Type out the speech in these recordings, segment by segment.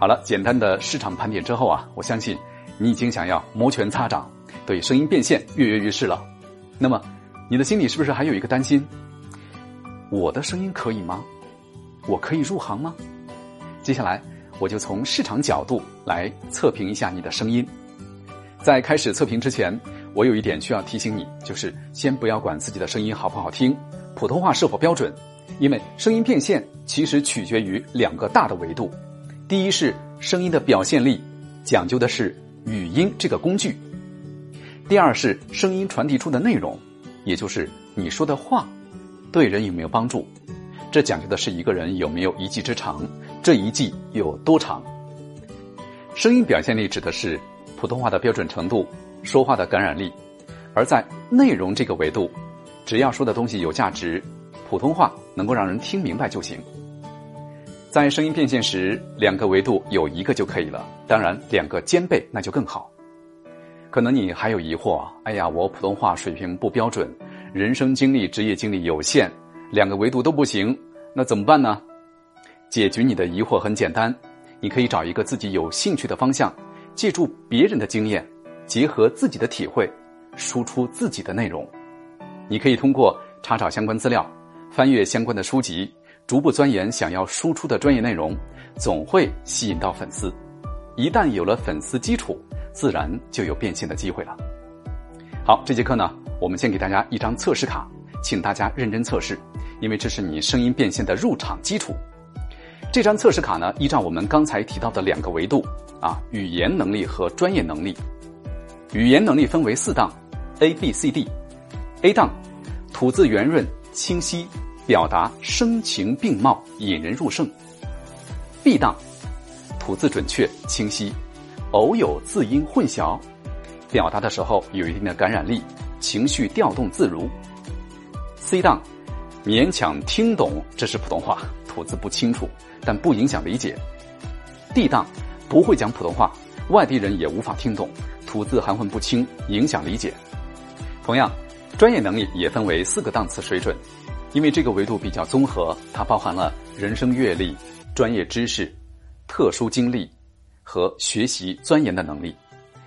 好了，简单的市场盘点之后啊，我相信你已经想要摩拳擦掌，对声音变现跃跃欲试了。那么，你的心里是不是还有一个担心？我的声音可以吗？我可以入行吗？接下来，我就从市场角度来测评一下你的声音。在开始测评之前，我有一点需要提醒你，就是先不要管自己的声音好不好听，普通话是否标准，因为声音变现其实取决于两个大的维度。第一是声音的表现力，讲究的是语音这个工具；第二是声音传递出的内容，也就是你说的话，对人有没有帮助。这讲究的是一个人有没有一技之长，这一技有多长。声音表现力指的是。普通话的标准程度，说话的感染力，而在内容这个维度，只要说的东西有价值，普通话能够让人听明白就行。在声音变现时，两个维度有一个就可以了，当然两个兼备那就更好。可能你还有疑惑，哎呀，我普通话水平不标准，人生经历、职业经历有限，两个维度都不行，那怎么办呢？解决你的疑惑很简单，你可以找一个自己有兴趣的方向。借助别人的经验，结合自己的体会，输出自己的内容。你可以通过查找相关资料，翻阅相关的书籍，逐步钻研想要输出的专业内容，总会吸引到粉丝。一旦有了粉丝基础，自然就有变现的机会了。好，这节课呢，我们先给大家一张测试卡，请大家认真测试，因为这是你声音变现的入场基础。这张测试卡呢，依照我们刚才提到的两个维度啊，语言能力和专业能力。语言能力分为四档，A、B、C、D。A 档，吐字圆润清晰，表达声情并茂，引人入胜。B 档，吐字准确清晰，偶有字音混淆，表达的时候有一定的感染力，情绪调动自如。C 档，勉强听懂，这是普通话，吐字不清楚。但不影响理解。D 档不会讲普通话，外地人也无法听懂，吐字含混不清，影响理解。同样，专业能力也分为四个档次水准，因为这个维度比较综合，它包含了人生阅历、专业知识、特殊经历和学习钻研的能力。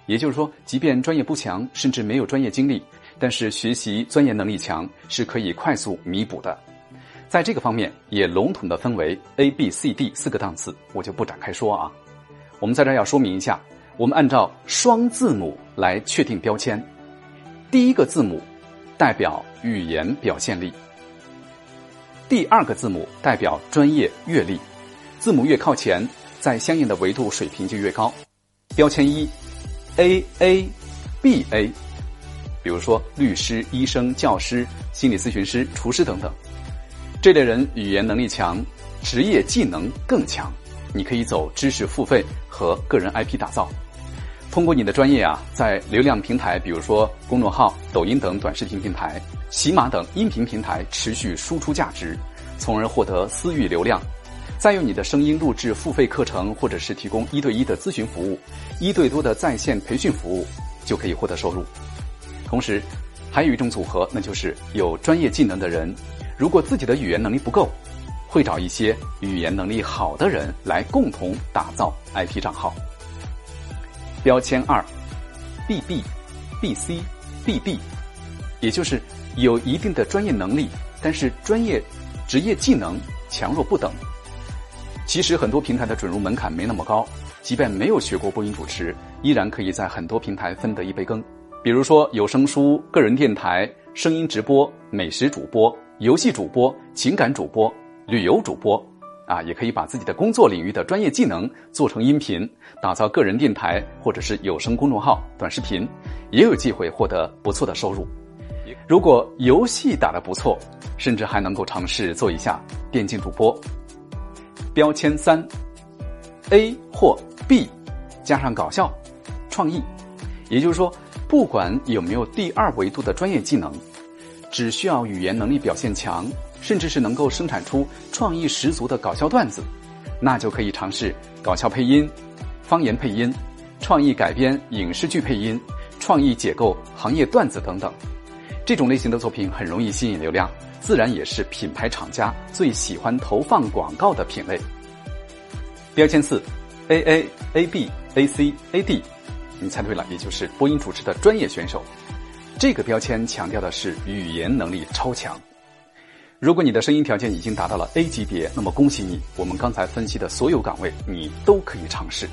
也就是说，即便专业不强，甚至没有专业经历，但是学习钻研能力强，是可以快速弥补的。在这个方面，也笼统的分为 A、B、C、D 四个档次，我就不展开说啊。我们在这儿要说明一下，我们按照双字母来确定标签。第一个字母代表语言表现力，第二个字母代表专业阅历。字母越靠前，在相应的维度水平就越高。标签一，A A B A，比如说律师、医生、教师、心理咨询师、厨师等等。这类人语言能力强，职业技能更强，你可以走知识付费和个人 IP 打造，通过你的专业啊，在流量平台，比如说公众号、抖音等短视频平台、喜马等音频平台持续输出价值，从而获得私域流量，再用你的声音录制付费课程，或者是提供一对一的咨询服务、一对多的在线培训服务，就可以获得收入。同时，还有一种组合，那就是有专业技能的人。如果自己的语言能力不够，会找一些语言能力好的人来共同打造 IP 账号。标签二，BB、BC、BD，也就是有一定的专业能力，但是专业职业技能强弱不等。其实很多平台的准入门槛没那么高，即便没有学过播音主持，依然可以在很多平台分得一杯羹。比如说有声书、个人电台、声音直播、美食主播。游戏主播、情感主播、旅游主播，啊，也可以把自己的工作领域的专业技能做成音频，打造个人电台或者是有声公众号、短视频，也有机会获得不错的收入。如果游戏打得不错，甚至还能够尝试做一下电竞主播。标签三，A 或 B，加上搞笑、创意，也就是说，不管有没有第二维度的专业技能。只需要语言能力表现强，甚至是能够生产出创意十足的搞笑段子，那就可以尝试搞笑配音、方言配音、创意改编影视剧配音、创意解构行业段子等等。这种类型的作品很容易吸引流量，自然也是品牌厂家最喜欢投放广告的品类。标签四 A A A B A C A D，你猜对了，也就是播音主持的专业选手。这个标签强调的是语言能力超强。如果你的声音条件已经达到了 A 级别，那么恭喜你，我们刚才分析的所有岗位你都可以尝试。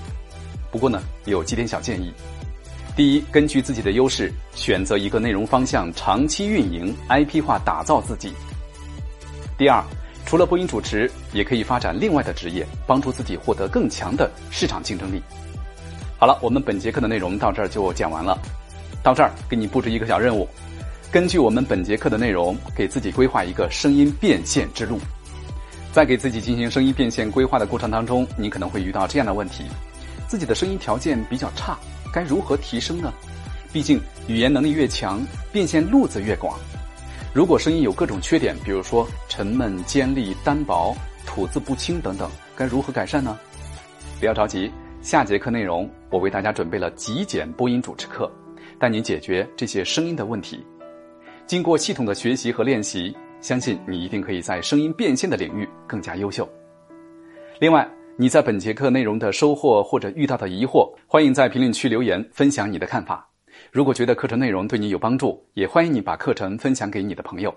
不过呢，有几点小建议。第一，根据自己的优势，选择一个内容方向，长期运营，IP 化打造自己。第二，除了播音主持，也可以发展另外的职业，帮助自己获得更强的市场竞争力。好了，我们本节课的内容到这儿就讲完了。到这儿，给你布置一个小任务，根据我们本节课的内容，给自己规划一个声音变现之路。在给自己进行声音变现规划的过程当中，你可能会遇到这样的问题：自己的声音条件比较差。该如何提升呢？毕竟语言能力越强，变现路子越广。如果声音有各种缺点，比如说沉闷、尖利、单薄、吐字不清等等，该如何改善呢？不要着急，下节课内容我为大家准备了极简播音主持课，带您解决这些声音的问题。经过系统的学习和练习，相信你一定可以在声音变现的领域更加优秀。另外，你在本节课内容的收获或者遇到的疑惑，欢迎在评论区留言分享你的看法。如果觉得课程内容对你有帮助，也欢迎你把课程分享给你的朋友。